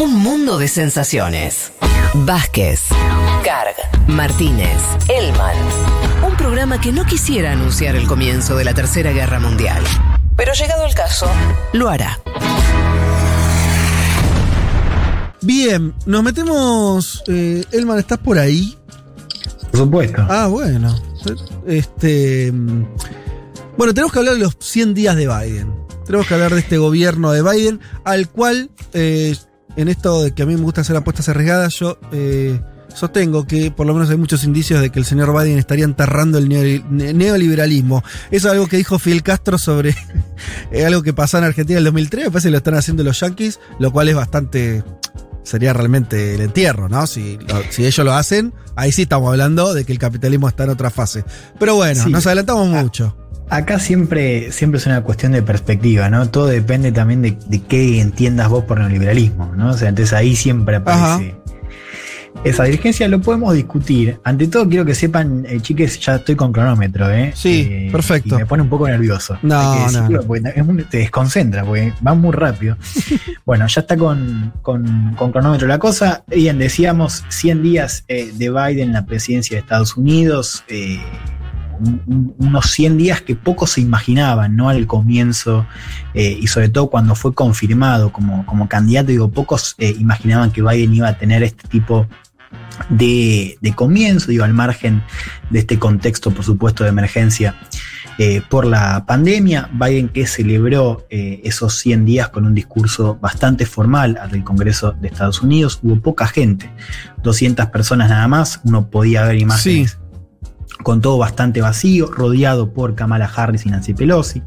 Un mundo de sensaciones. Vázquez, Carg, Martínez, Elman. Un programa que no quisiera anunciar el comienzo de la Tercera Guerra Mundial. Pero llegado el caso, lo hará. Bien, nos metemos. eh, Elman, ¿estás por ahí? Por supuesto. Ah, bueno. Este. Bueno, tenemos que hablar de los 100 días de Biden. Tenemos que hablar de este gobierno de Biden, al cual, eh, en esto de que a mí me gusta hacer apuestas arriesgadas, yo eh, sostengo que por lo menos hay muchos indicios de que el señor Biden estaría enterrando el neo- ne- neoliberalismo. Eso es algo que dijo Fidel Castro sobre eh, algo que pasó en Argentina en el 2003. Me parece que lo están haciendo los yankees, lo cual es bastante. Sería realmente el entierro, ¿no? Si, lo- si ellos lo hacen, ahí sí estamos hablando de que el capitalismo está en otra fase. Pero bueno, Sí. nos adelantamos mucho. Acá siempre, siempre es una cuestión de perspectiva, ¿no? Todo depende también de, de qué entiendas vos por neoliberalismo, ¿no? O sea, entonces ahí siempre aparece esa divergencia. Lo podemos discutir. Ante todo, quiero que sepan, eh, chiques, ya estoy con cronómetro, ¿eh? Sí, Eh, perfecto. Y me pone un poco nervioso. No, que no, es te desconcentra, porque va muy rápido. bueno, ya está con, con- con cronómetro la cosa. Bien, decíamos 100 días eh, de Biden en la presidencia de Estados Unidos. Un- un- unos 100 días que pocos se imaginaban, ¿no? Al comienzo, eh, y sobre todo cuando fue confirmado como, como candidato, digo, pocos eh, imaginaban que Biden iba a tener este tipo de, de comienzo, digo, al margen de este contexto, por supuesto, de emergencia eh, por la pandemia. Biden que celebró esos 100 días con un discurso bastante formal ante el Congreso de Estados Unidos. Hubo poca gente, 200 personas nada más. Uno podía ver imágenes con todo bastante vacío, rodeado por Kamala Harris y Nancy Pelosi.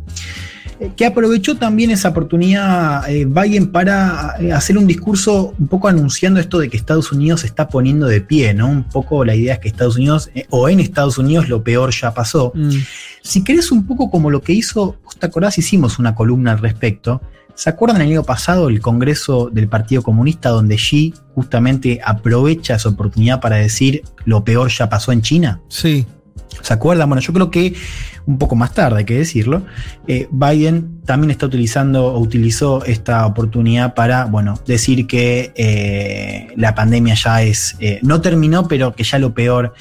eh, Que aprovechó también esa oportunidad eh, Biden para eh, hacer un discurso un poco anunciando esto de que Estados Unidos se está poniendo de pie, ¿no? Un poco la idea es que Estados Unidos, eh, o en Estados Unidos, lo peor ya pasó. Mm. Si querés un poco como lo que hizo, ¿vos ¿te acordás? Hicimos una columna al respecto. ¿Se acuerdan el año pasado el Congreso del Partido Comunista donde Xi justamente aprovecha esa oportunidad para decir lo peor ya pasó en China? Sí. ¿Se acuerdan? Bueno, yo creo que un poco más tarde, hay que decirlo, eh, Biden también está utilizando o utilizó esta oportunidad para, bueno, decir que eh, la pandemia ya es, eh, no terminó, pero que ya lo peor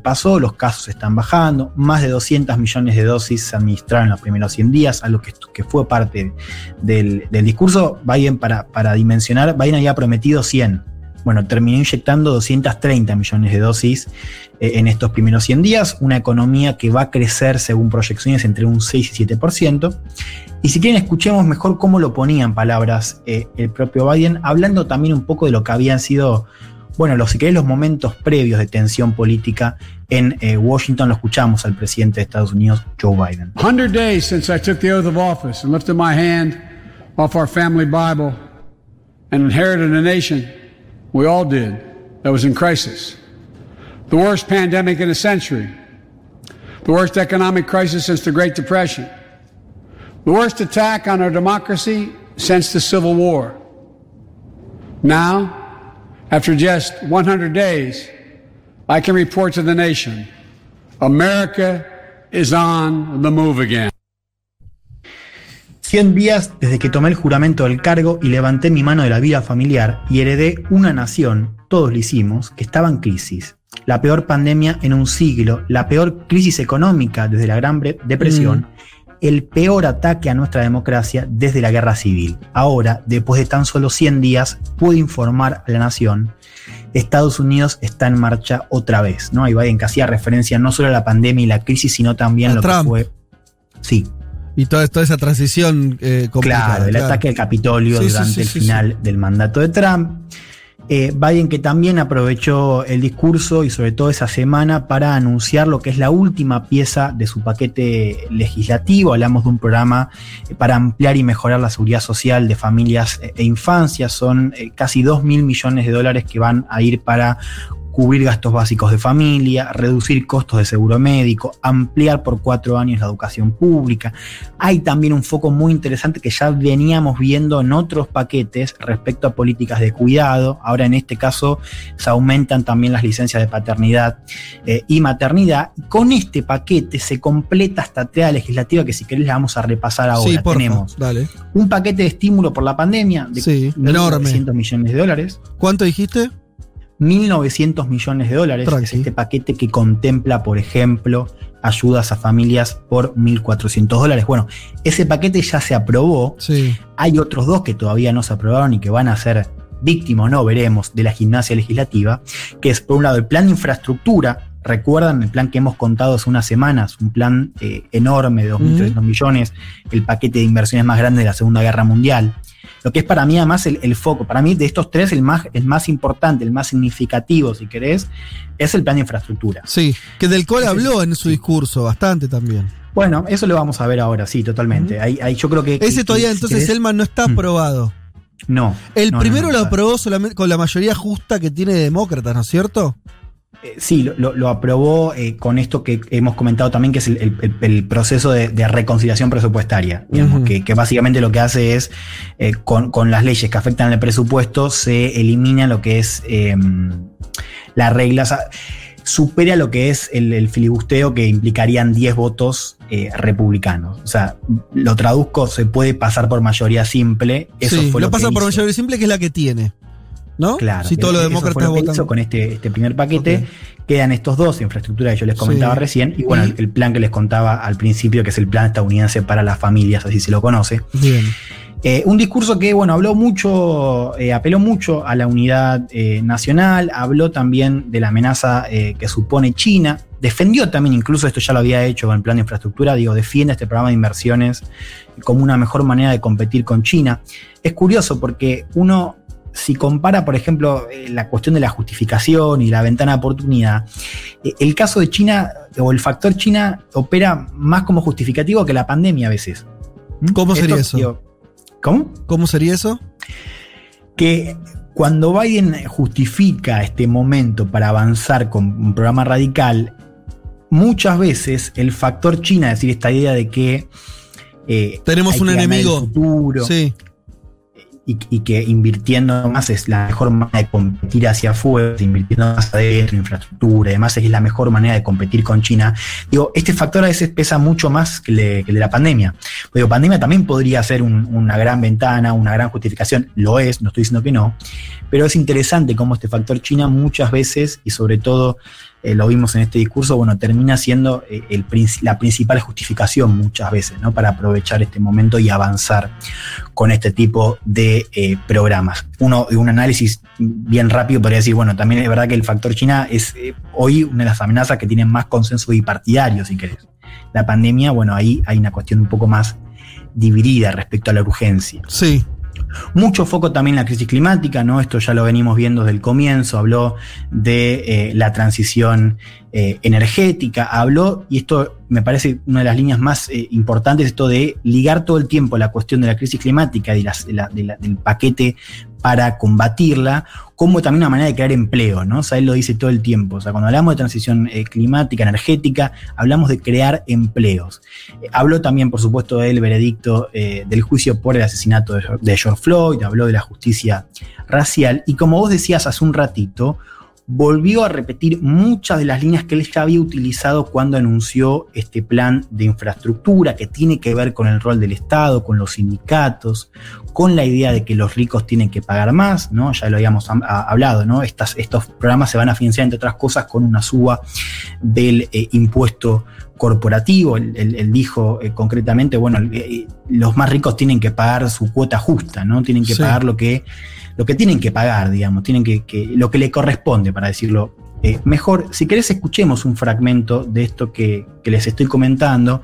pasó, los casos están bajando, más de 200 millones de dosis se administraron en los primeros 100 días, algo que, que fue parte del, del discurso. Biden, para, para dimensionar, Biden había prometido 100. Bueno, terminó inyectando 230 millones de dosis eh, en estos primeros 100 días, una economía que va a crecer según proyecciones entre un 6 y 7%. Y si quieren, escuchemos mejor cómo lo ponía en palabras eh, el propio Biden, hablando también un poco de lo que habían sido, bueno, los, si querés, los momentos previos de tensión política en eh, Washington. Lo escuchamos al presidente de Estados Unidos, Joe Biden. 100 days since I took the oath of office and lifted my hand off our family Bible and inherited a nation we all did that was in crisis. The worst pandemic in a century. The worst economic crisis since the Great Depression. The worst attack on our democracy since the Civil War. Now, after just 100 days, I can report to the nation America is on the move again. 100 días desde que tomé el juramento del cargo y levanté mi mano de la vida familiar y heredé una nación, todos lo hicimos, que estaba en crisis. La peor pandemia en un siglo, la peor crisis económica desde la Gran Depresión, el peor ataque a nuestra democracia desde la Guerra Civil. Ahora, después de tan solo 100 días, pude informar a la nación. Estados Unidos está en marcha otra vez, ¿no? Y Biden que hacía referencia no solo a la pandemia y la crisis, sino también A lo Trump. que fue. Sí, Y toda, toda esa transición eh. Claro, el ataque al Capitolio Sí, durante sí, el final del mandato de Trump. Eh, Biden que también aprovechó el discurso y sobre todo esa semana para anunciar lo que es la última pieza de su paquete legislativo. Hablamos de un programa eh, para ampliar y mejorar la seguridad social de familias eh, e infancias. Son casi 2 mil millones de dólares que van a ir para cubrir gastos básicos de familia, reducir costos de seguro médico, ampliar por cuatro años la educación pública. Hay también un foco muy interesante que ya veníamos viendo en otros paquetes respecto a políticas de cuidado. Ahora en este caso se aumentan también las licencias de paternidad eh, y maternidad. Con este paquete se completa esta tarea legislativa que si querés la vamos a repasar ahora. Sí, porfa, Tenemos dale. un paquete de estímulo por la pandemia de Sí, enorme. 1.900 millones de dólares. ¿Cuánto dijiste? 1.900 millones de dólares. Es este paquete que contempla, por ejemplo, ayudas a familias por 1.400 dólares. Bueno, ese paquete ya se aprobó. Sí. Hay otros dos que todavía no se aprobaron y que van a ser víctimas, no veremos, de la gimnasia legislativa, que es por un lado el plan de infraestructura. Recuerdan el plan que hemos contado hace unas semanas, un plan eh, enorme de 2.300 millones, el paquete de inversiones más grande de la Segunda Guerra Mundial. Lo que es para mí además el, el foco, para mí de estos tres el más, el más importante, el más significativo, si querés, es el plan de infraestructura. Sí. Que del cual habló en su discurso bastante también. Bueno, eso lo vamos a ver ahora, sí, totalmente. Ahí, ahí yo creo que... que- Ese todavía que si entonces Elman no está Mm. aprobado. No. El no, primero no, lo aprobó solamente con la mayoría justa que tiene demócratas, ¿no es cierto? Eh, Sí, lo, aprobó eh, con esto que hemos comentado también, que es el, el- el- el proceso de, de reconciliación presupuestaria, digamos, que, que básicamente lo que hace es, eh, con, con las leyes que afectan al presupuesto, se elimina lo que es eh, la regla, o sea, supera lo que es el, el filibusteo que implicarían 10 votos republicanos. O sea, lo traduzco, se puede pasar por mayoría simple. Eso sí, fue lo lo, pasa que por hizo. mayoría simple, que es la que tiene. ¿No? Claro. Si todos los demócratas votan. con este, este primer paquete. Quedan estos dos, infraestructura que yo les comentaba Sí. recién, y bueno, el, el plan que les contaba al principio, que es el plan estadounidense para las familias, así se lo conoce. Bien. Eh, un discurso que, bueno, habló mucho, eh, apeló mucho a la unidad eh, nacional, habló también de la amenaza que supone China, defendió también, incluso esto ya lo había hecho con el plan de infraestructura, digo, defiende este programa de inversiones como una mejor manera de competir con China. Es curioso porque uno, si compara, por ejemplo, eh, la cuestión de la justificación y la ventana de oportunidad, eh, el caso de China o el factor China opera más como justificativo que la pandemia a veces. ¿Mm? ¿Cómo sería eso? digo, ¿Cómo? ¿Cómo sería eso? que cuando Biden justifica este momento para avanzar con un programa radical, muchas veces el factor China, es decir, esta idea de que eh, Tenemos un enemigo. futuro Sí. Y, que invirtiendo más es la mejor manera de competir hacia afuera, invirtiendo más adentro, infraestructura, y demás es la mejor manera de competir con China. Digo, este factor a veces pesa mucho más que el de, la pandemia. Digo, pandemia también podría ser un- una gran ventana, una gran justificación, lo es, no estoy diciendo que no, pero es interesante cómo este factor China muchas veces, y sobre todo eh, lo vimos en este discurso, bueno, termina siendo eh, la principal justificación muchas veces, ¿no? Para aprovechar este momento y avanzar con este tipo de eh, programas. Uno, un análisis bien rápido podría decir, bueno, también es verdad que el factor China es hoy una de las amenazas que tienen más consenso bipartidario, si querés. La pandemia, bueno, ahí hay una cuestión un poco más dividida respecto a la urgencia. Sí. Mucho foco también en la crisis climática, ¿no? Esto ya lo venimos viendo desde el comienzo, habló de eh, la transición eh, energética, habló, y esto me parece una de las líneas más eh, importantes, esto de ligar todo el tiempo la cuestión de la crisis climática y las- de la- de la- del paquete para combatirla, como también una manera de crear empleo, ¿no? O sea, él lo dice todo el tiempo. O sea, cuando hablamos de transición eh, climática, energética, hablamos de crear empleos. Habló también, por supuesto, del veredicto del juicio por el asesinato de, de George Floyd, habló de la justicia racial, y como vos decías hace un ratito, volvió a repetir muchas de las líneas que él ya había utilizado cuando anunció este plan de infraestructura que tiene que ver con el rol del Estado, con los sindicatos, con la idea de que los ricos tienen que pagar más, ¿no? Ya lo habíamos hablado, ¿no? Estas, estos programas se van a financiar, entre otras cosas, con una suba del eh, impuesto corporativo. Él, él- él dijo eh, concretamente, bueno, eh, los más ricos tienen que pagar su cuota justa, ¿no? Tienen que Sí. pagar lo que, lo que tienen que pagar, digamos, tienen que, que- lo que le corresponde, para decirlo eh, mejor. Si querés, escuchemos un fragmento de esto que, que les estoy comentando.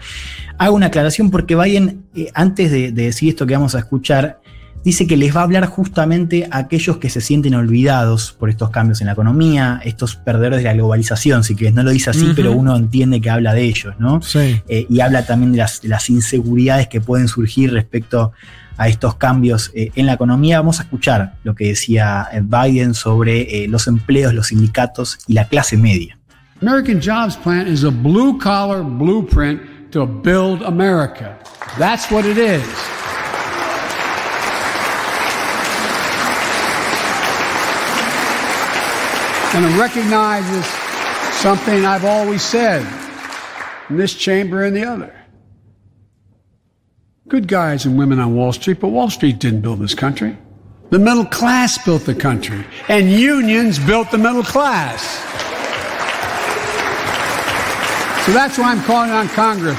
Hago una aclaración porque Biden, eh, antes de, de decir esto que vamos a escuchar, dice que les va a hablar justamente a aquellos que se sienten olvidados por estos cambios en la economía, estos perdedores de la globalización, si querés, no lo dice así, pero uno entiende que habla de ellos, ¿no? Sí. Eh, y habla también de las, de las inseguridades que pueden surgir respecto a estos cambios eh, en la economía. Vamos a escuchar lo que decía eh, Biden sobre eh, los empleos, los sindicatos y la clase media. American Jobs Plan is a blue collar blueprint to build America. That's what it is. And it recognizes something I've always said in this chamber and the other. Good guys and women on Wall Street, but Wall Street didn't build this country. The middle class built the country, and unions built the middle class. So that's why I'm calling on Congress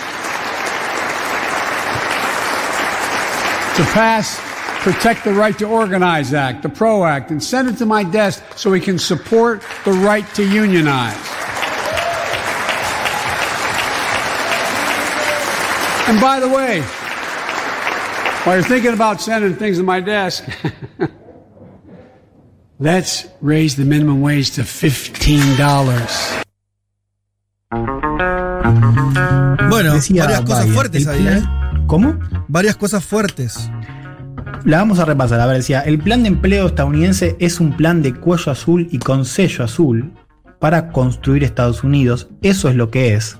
to pass Protect the Right to Organize Act, the PRO Act, and send it to my desk so we can support the right to unionize. And by the way, while you're thinking about sending things to my desk, let's raise the minimum wage to $15. Bueno, Decía varias cosas Biden, fuertes ahí, ¿eh? ¿Cómo? Varias cosas fuertes. La vamos a repasar. A ver, decía, el plan de empleo estadounidense es un plan de cuello azul y con sello azul para construir Estados Unidos. Eso es lo que es.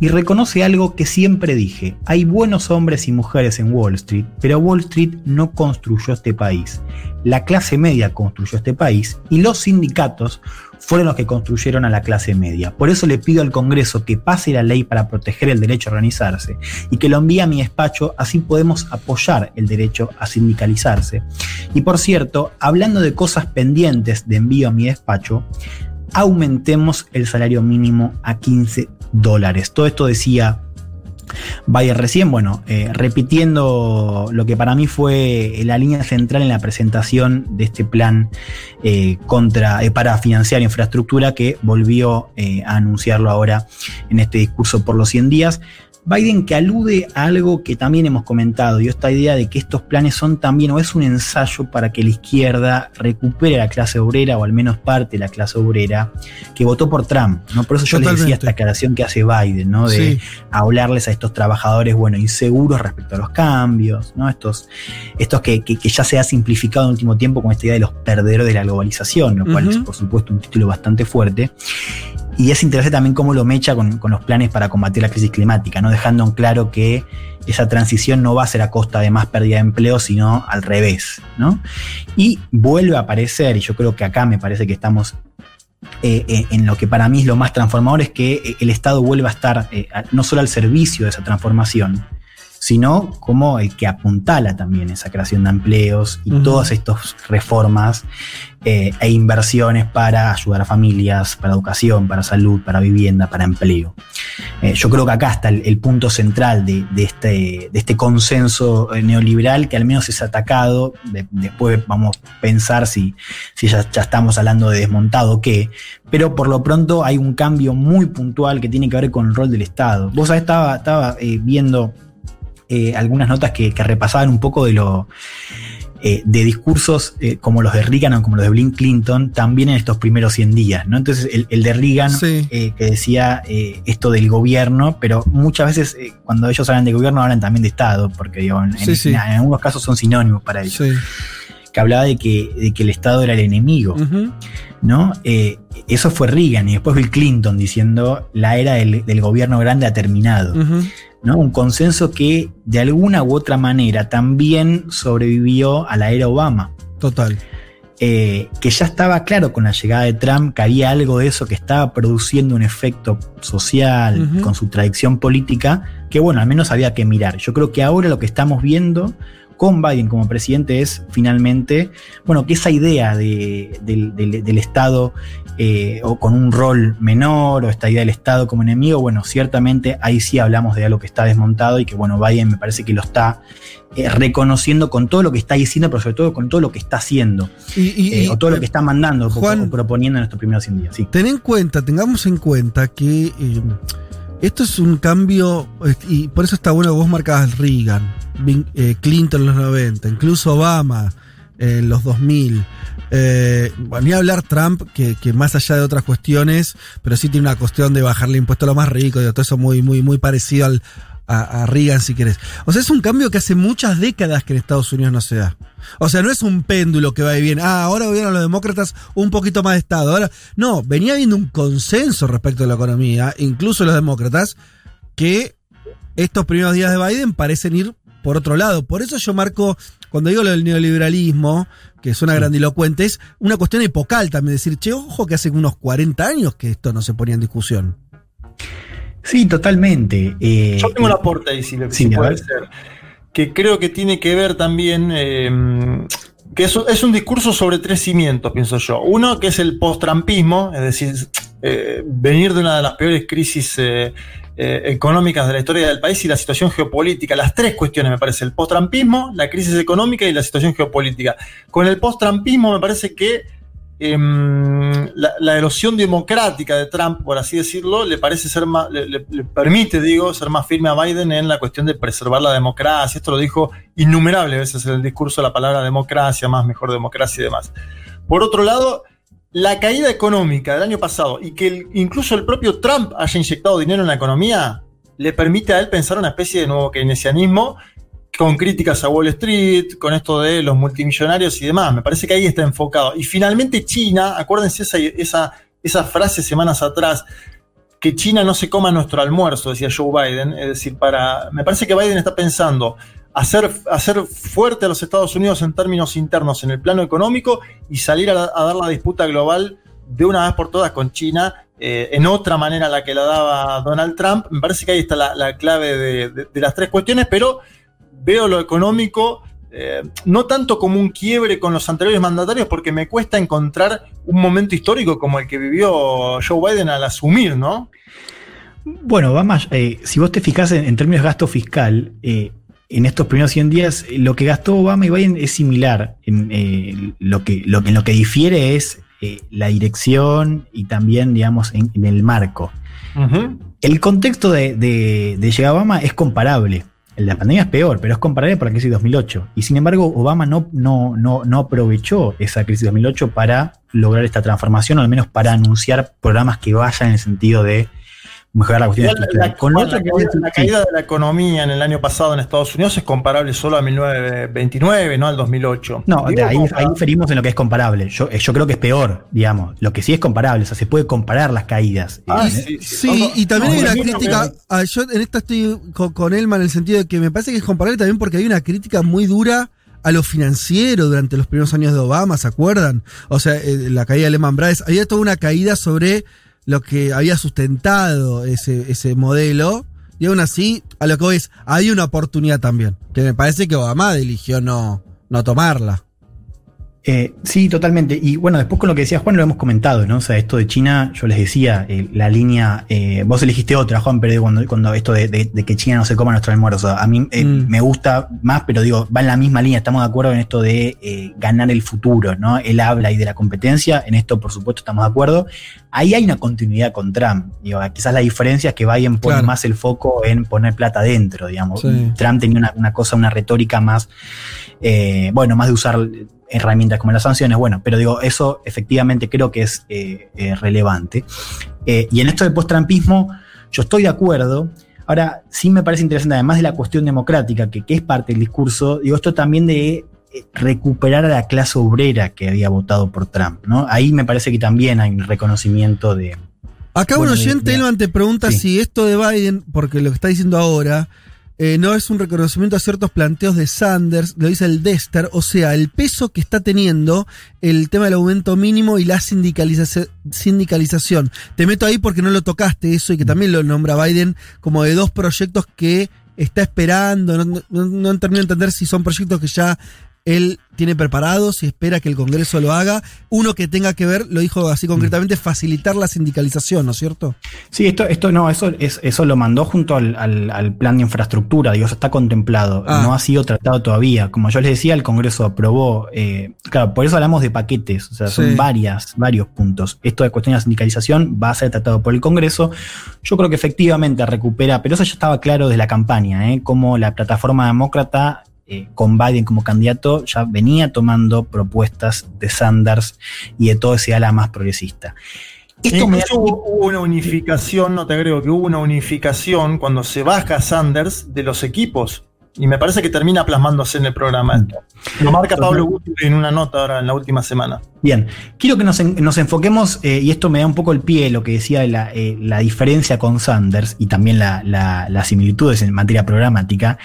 Y reconoce algo que siempre dije. Hay buenos hombres y mujeres en Wall Street, pero Wall Street no construyó este país. La clase media construyó este país y los sindicatos fueron los que construyeron a la clase media. Por eso le pido al Congreso que pase la ley para proteger el derecho a organizarse y que lo envíe a mi despacho, así podemos apoyar el derecho a sindicalizarse. Y por cierto, hablando de cosas pendientes de envío a mi despacho, aumentemos el salario mínimo a 15 dólares. Todo esto decía Bayer recién, bueno, eh, repitiendo lo que para mí fue la línea central en la presentación de este plan eh, contra, eh, para financiar infraestructura que volvió a anunciarlo ahora en este discurso por los 100 días. Biden que alude a algo que también hemos comentado, y esta idea de que estos planes son también o es un ensayo para que la izquierda recupere a la clase obrera, o al menos parte de la clase obrera, que votó por Trump. ¿no? Por eso yo les decía Totalmente. esta aclaración que hace Biden, ¿no? De Sí. hablarles a estos trabajadores, bueno, inseguros respecto a los cambios, ¿no? Estos, estos que, que- que ya se ha simplificado en el último tiempo con esta idea de los perdedores de la globalización, lo cual es, por supuesto, un título bastante fuerte. Y es interesante también cómo lo mecha con, los planes para combatir la crisis climática, ¿no? Dejando en claro que esa transición no va a ser a costa de más pérdida de empleo, sino al revés, ¿no? Y vuelve a aparecer, y yo creo que acá me parece que estamos eh, eh, en lo que para mí es lo más transformador, es que el Estado vuelva a estar eh, no solo al servicio de esa transformación, sino como el que apuntala también esa creación de empleos y todas estas reformas eh, e inversiones para ayudar a familias, para educación, para salud, para vivienda, para empleo. Eh, yo creo que acá está el, el punto central de, de este, de este consenso eh, neoliberal que al menos es atacado. De- después vamos a pensar si, si ya, ya estamos hablando de desmontado o qué. Pero por lo pronto hay un cambio muy puntual que tiene que ver con el rol del Estado. Vos sabés, estaba, estaba eh, viendo eh, algunas notas que, que repasaban un poco de lo eh, de discursos eh, como los de Reagan o como los de Bill Clinton también en estos primeros 100 días, ¿no? Entonces el, el de Reagan Sí. que decía esto del gobierno, pero muchas veces cuando ellos hablan de gobierno hablan también de Estado, porque digo, en, Sí, en- sí. en algunos casos son sinónimos para ellos, que hablaba de que, de que el Estado era el enemigo. Ujú. ¿No? Eh, eso fue Reagan y después Bill Clinton diciendo la era del, del gobierno grande ha terminado. ¿no? Un consenso que de alguna u otra manera también sobrevivió a la era Obama. Total. eh, que ya estaba claro con la llegada de Trump que había algo de eso que estaba produciendo un efecto social con su tradición política, que bueno, al menos había que mirar. Yo creo que ahora lo que estamos viendo con Biden como presidente es finalmente, bueno, que esa idea de- del, del- del Estado eh, o con un rol menor o esta idea del Estado como enemigo, bueno, ciertamente ahí sí hablamos de algo que está desmontado y que bueno, Biden me parece que lo está eh, reconociendo con todo lo que está diciendo, pero sobre todo con todo lo que está haciendo, Y, y- eh, y- o todo lo que está mandando o- Juan- o proponiendo en estos primeros 100 días. Sí. Ten en cuenta, tengamos en cuenta que esto es un cambio, y por eso está bueno que vos marcabas Reagan, eh, Clinton en los 90, incluso Obama, en los 2000. Eh, bueno, ni hablar Trump, que, que, más allá de otras cuestiones, pero sí tiene una cuestión de bajarle impuesto a los más ricos, y todo eso muy, muy, muy parecido al, a, a, Reagan, si querés. O sea, es un cambio que hace muchas décadas que en Estados Unidos no se da. O sea, no es un péndulo que va y viene. Ah, ahora gobiernan los demócratas un poquito más de Estado. Ahora, no, venía habiendo un consenso respecto a la economía, incluso los demócratas, que estos primeros días de Biden parecen ir por otro lado. Por eso yo marco, cuando digo lo del neoliberalismo, que suena grandilocuente, es una cuestión epocal también. Decir, che, ojo que hace unos 40 años que esto no se ponía en discusión. Sí, totalmente. Eh, yo tengo un aporte ahí, si, sí, puede ser. Que creo que tiene que ver también. Eh, que es, es, un discurso sobre tres cimientos, pienso yo. Uno, que es el post-trampismo, es decir, eh, venir de una de las peores crisis eh, eh, económicas de la historia del país y la situación geopolítica. Las tres cuestiones, me parece, el post-trampismo, la crisis económica y la situación geopolítica. Con el post-trampismo me parece que eh, la, erosión democrática de Trump, por así decirlo, le parece ser más, le, permite, digo, ser más firme a Biden en la cuestión de preservar la democracia. Esto lo dijo innumerables veces en el discurso la palabra democracia, más mejor democracia y demás. Por otro lado, la caída económica del año pasado y que incluso el propio Trump haya inyectado dinero en la economía, le permite a él pensar una especie de nuevo keynesianismo con críticas a Wall Street, con esto de los multimillonarios y demás. Me parece que ahí está enfocado. Y finalmente China, acuérdense esa, esa, esa frase semanas atrás, que China no se coma nuestro almuerzo, decía Joe Biden. Es decir, para. Me parece que Biden está pensando hacer, hacer fuerte a los Estados Unidos en términos internos en el plano económico y salir a, dar la disputa global de una vez por todas con China eh, en otra manera a la que la daba Donald Trump. Me parece que ahí está la, la clave de, las tres cuestiones, pero veo lo económico eh, no tanto como un quiebre con los anteriores mandatarios, porque me cuesta encontrar un momento histórico como el que vivió Joe Biden al asumir, ¿no? Bueno, vamos, eh, si vos te fijás en, en términos de gasto fiscal, eh, en estos primeros 100 días, lo que gastó Obama y Biden es similar. En, eh, lo, que, lo, en lo que difiere es eh, la dirección y también, digamos, en, en el marco. Uh -huh. El contexto de, de, de llegar a Obama es comparable. La pandemia es peor, pero es comparable para la crisis de 2008. Y sin embargo, Obama no, no, no, no aprovechó esa crisis de 2008 para lograr esta transformación, o al menos para anunciar programas que vayan en el sentido de mejorar la cuestión la, la, Con la, otra, caída, la caída de la economía en el año pasado en Estados Unidos es comparable solo a 1929, no al 2008. No, ahí, ahí diferimos en lo que es comparable. Yo, yo creo que es peor, digamos. Lo que sí es comparable, o sea, se puede comparar las caídas. Ah, ¿eh? sí, sí, sí y también no, hay una crítica. A, yo en esta estoy con, con Elman en el sentido de que me parece que es comparable también porque hay una crítica muy dura a lo financiero durante los primeros años de Obama, ¿se acuerdan? O sea, eh, la caída de Lehman Brothers, había toda una caída sobre lo que había sustentado ese, ese modelo. Y aún así, a lo que voy es, hay una oportunidad también. Que me parece que Obama eligió no, no tomarla. Eh, sí, totalmente. Y bueno, después con lo que decía Juan lo hemos comentado, ¿no? O sea, esto de China, yo les decía, eh, la línea, eh, vos elegiste otra, Juan, pero cuando, cuando esto de, de, de, que China no se coma nuestro almuerzo, a mí eh, mm. me gusta más, pero digo, va en la misma línea, estamos de acuerdo en esto de eh, ganar el futuro, ¿no? Él habla ahí de la competencia, en esto por supuesto estamos de acuerdo. Ahí hay una continuidad con Trump, digo, quizás la diferencia es que Biden pone claro. más el foco en poner plata adentro, digamos. Sí. Trump tenía una, una, cosa, una retórica más, bueno, más de usar herramientas como las sanciones, bueno, pero digo, eso efectivamente creo que es eh, eh, relevante. Eh, y en esto del post-trampismo, yo estoy de acuerdo. Ahora, sí me parece interesante, además de la cuestión democrática, que, que es parte del discurso, digo, esto también de recuperar a la clase obrera que había votado por Trump, ¿no? Ahí me parece que también hay un reconocimiento de... Acá bueno, un oyente, Elman, te pregunta sí. si esto de Biden, porque lo que está diciendo ahora, eh, no es un reconocimiento a ciertos planteos de Sanders, lo dice el Dester, o sea, el peso que está teniendo el tema del aumento mínimo y la sindicaliza sindicalización. Te meto ahí porque no lo tocaste eso y que también lo nombra Biden como de dos proyectos que está esperando, no, no, no termino de entender si son proyectos que ya él tiene preparados y espera que el Congreso lo haga. Uno que tenga que ver, lo dijo así concretamente, facilitar la sindicalización, ¿no es cierto? Sí, esto, esto no, eso, es, eso lo mandó junto al, al, al plan de infraestructura, digo, eso está contemplado, ah. no ha sido tratado todavía. Como yo les decía, el Congreso aprobó, eh, claro, por eso hablamos de paquetes, o sea, son sí. varias, varios puntos. Esto de cuestión de la sindicalización va a ser tratado por el Congreso. Yo creo que efectivamente recupera, pero eso ya estaba claro desde la campaña, ¿eh? como la plataforma demócrata eh, con Biden como candidato, ya venía tomando propuestas de Sanders y de todo ese ala más progresista. Esto me hubo, una unificación, no te creo que hubo una unificación cuando se baja Sanders de los equipos. Y me parece que termina plasmándose en el programa mm. Lo marca Pablo Guti en una nota ahora en la última semana. Bien, quiero que nos, enfoquemos, eh, y esto me da un poco el pie, lo que decía la, eh, la diferencia con Sanders y también las similitudes en materia programática,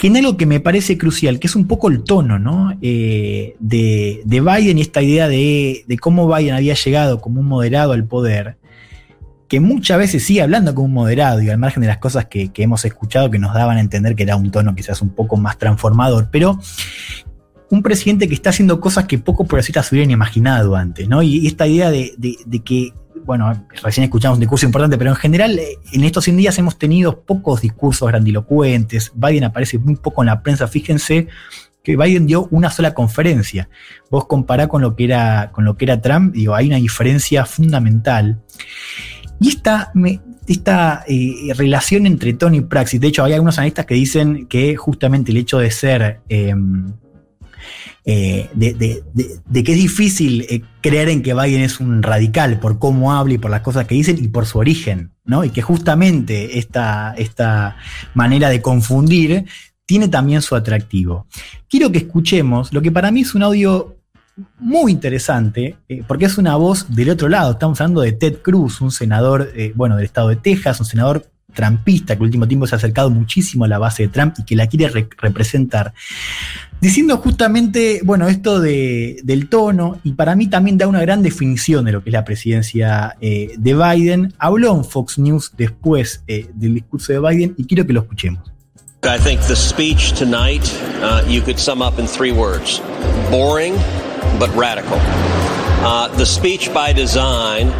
que en algo que me parece crucial, que es un poco el tono ¿no? Eh, de, Biden y esta idea de, de, cómo Biden había llegado como un moderado al poder, que muchas veces sigue hablando como un moderado y al margen de las cosas que, hemos escuchado que nos daban a entender que era un tono quizás un poco más transformador, pero un presidente que está haciendo cosas que pocos progresistas se hubieran imaginado antes, ¿no? Y, esta idea de, que bueno, recién escuchamos un discurso importante, pero en general eh, en estos 100 días hemos tenido pocos discursos grandilocuentes. Biden aparece muy poco en la prensa. Fíjense que Biden dio una sola conferencia. Vos compará con lo que era, con lo que era Trump, digo, hay una diferencia fundamental. Y esta, esta eh, relación entre Tony y Praxis, de hecho hay algunos analistas que dicen que justamente el hecho de ser... Em, eh, de, que es difícil eh, creer en que Biden es un radical por cómo habla y por las cosas que dicen y por su origen, ¿no? Y que justamente esta, esta manera de confundir tiene también su atractivo. Quiero que escuchemos lo que para mí es un audio muy interesante, eh, porque es una voz del otro lado. Estamos hablando de Ted Cruz, un senador, bueno, del estado de Texas, un senador trampista que el último tiempo se ha acercado muchísimo a la base de Trump y que la quiere representar. Diciendo justamente, bueno, esto del tono, y para mí también da una gran definición de lo que es la presidencia eh, de Biden. Habló en Fox News después eh, del discurso de Biden y quiero que lo escuchemos. I think the speech tonight uh, you could sum up in three words boring but radical. Uh, the speech by design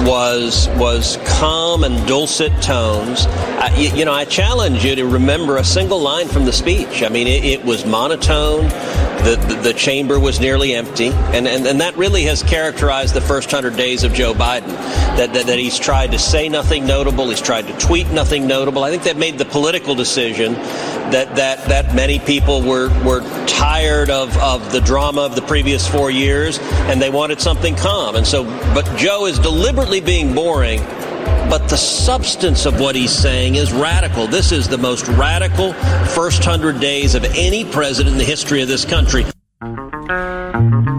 was was calm and dulcet tones. You, you, know, I challenge you to remember a single line from the speech. I mean, it, it was monotone. The, the, the, chamber was nearly empty, and, and, and that really has characterized the first hundred days of Joe Biden. That, that, that he's tried to say nothing notable, he's tried to tweet nothing notable. I think that made the political decision that that that many people were were tired of of the drama of the previous four years, and they wanted something calm. And so, but Joe is deliberately being boring, but the substance of what he's saying is radical. This is the most radical first hundred days of any president in the history of this country.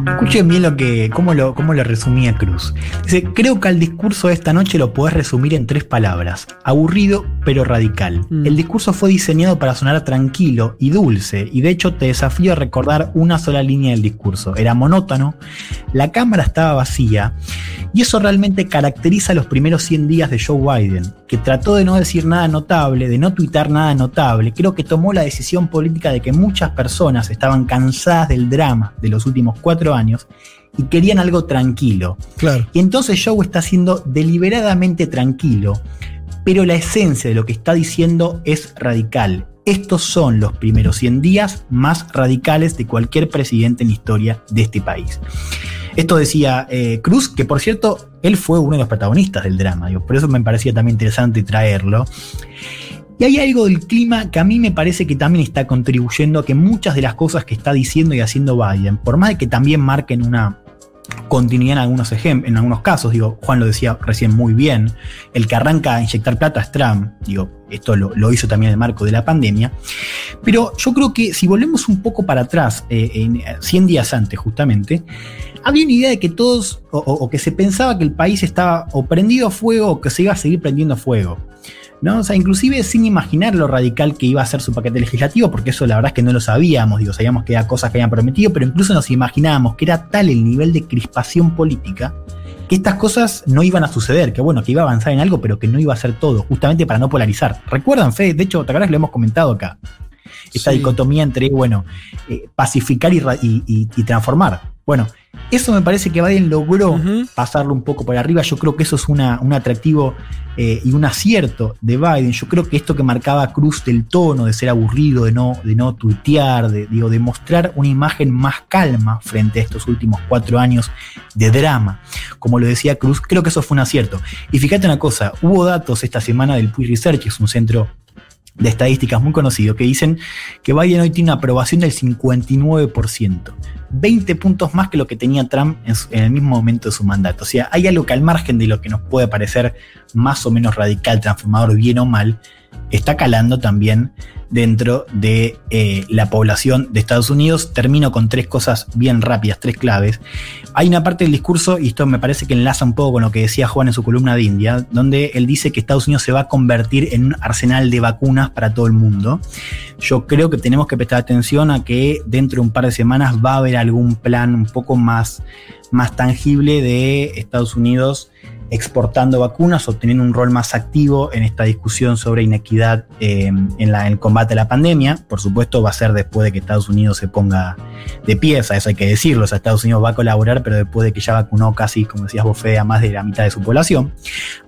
Escuchen bien lo que, cómo, lo, cómo lo resumía Cruz. Dice, creo que al discurso de esta noche lo podés resumir en tres palabras. Aburrido, pero radical. Mm. El discurso fue diseñado para sonar tranquilo y dulce, y de hecho te desafío a recordar una sola línea del discurso. Era monótono, la cámara estaba vacía, y eso realmente caracteriza los primeros 100 días de Joe Biden, que trató de no decir nada notable, de no tuitar nada notable. Creo que tomó la decisión política de que muchas personas estaban cansadas del drama de los últimos cuatro años y querían algo tranquilo. Claro. Y entonces Joe está siendo deliberadamente tranquilo, pero la esencia de lo que está diciendo es radical. Estos son los primeros 100 días más radicales de cualquier presidente en la historia de este país. Esto decía eh, Cruz, que por cierto, él fue uno de los protagonistas del drama, por eso me parecía también interesante traerlo. Y hay algo del clima que a mí me parece que también está contribuyendo a que muchas de las cosas que está diciendo y haciendo Biden, por más de que también marquen una continuidad en algunos en algunos casos, digo, Juan lo decía recién muy bien, el que arranca a inyectar plata es Trump, digo, esto lo, hizo también en el marco de la pandemia, pero yo creo que si volvemos un poco para atrás, eh, en, 100 días antes justamente, había una idea de que todos, o, que se pensaba que el país estaba o prendido a fuego o que se iba a seguir prendiendo a fuego. ¿no? O sea, inclusive sin imaginar lo radical que iba a ser su paquete legislativo, porque eso la verdad es que no lo sabíamos, digo, sabíamos que era cosas que habían prometido, pero incluso nos imaginábamos que era tal el nivel de crispación política que estas cosas no iban a suceder, que bueno, que iba a avanzar en algo, pero que no iba a ser todo, justamente para no polarizar. ¿Recuerdan, Fede? De hecho, ¿te acuerdas lo hemos comentado acá? Esta dicotomía entre, bueno, eh, pacificar y transformar. Bueno, eso me parece que Biden logró pasarlo un poco por arriba. Yo creo que eso es un atractivo eh, y un acierto de Biden. Yo creo que esto que marcaba Cruz del tono, de ser aburrido, de no, de no tuitear, de, digo, de mostrar una imagen más calma frente a estos últimos cuatro años de drama, como lo decía Cruz, creo que eso fue un acierto. Y fíjate una cosa, hubo datos esta semana del Puy Research, que es un centro de estadísticas muy conocido que dicen que Biden hoy tiene una aprobación del 59%. 20 puntos más que lo que tenía Trump en, el mismo momento de su mandato. O sea, hay algo que al margen de lo que nos puede parecer más o menos radical, transformador, bien o mal, está calando también dentro de eh, la población de Estados Unidos. Termino con tres cosas bien rápidas, tres claves. Hay una parte del discurso, y esto me parece que enlaza un poco con lo que decía Juan en su columna de India, donde él dice que Estados Unidos se va a convertir en un arsenal de vacunas para todo el mundo. Yo creo que tenemos que prestar atención a que dentro de un par de semanas va a haber algún plan un poco más, más tangible de Estados Unidos exportando vacunas o teniendo un rol más activo en esta discusión sobre inequidad eh, en, el combate a la pandemia. Por supuesto, va a ser después de que Estados Unidos se ponga de pie, eso hay que decirlo. O sea, Estados Unidos va a colaborar, pero después de que ya vacunó casi, como decías vos, a más de la mitad de su población.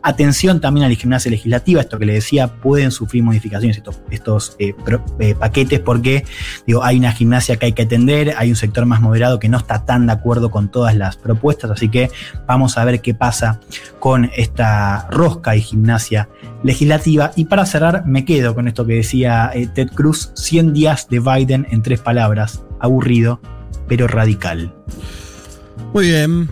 Atención también a la gimnasia legislativa, esto que le decía, pueden sufrir modificaciones estos, estos eh, eh, paquetes porque digo, hay una gimnasia que hay que atender, hay un sector más moderado que no está tan de acuerdo con todas las propuestas, así que vamos a ver qué pasa con esta rosca y gimnasia legislativa. Y para cerrar, me quedo con esto que decía eh, Ted Cruz, 100 días de Biden en tres palabras, aburrido, pero radical. Muy bien,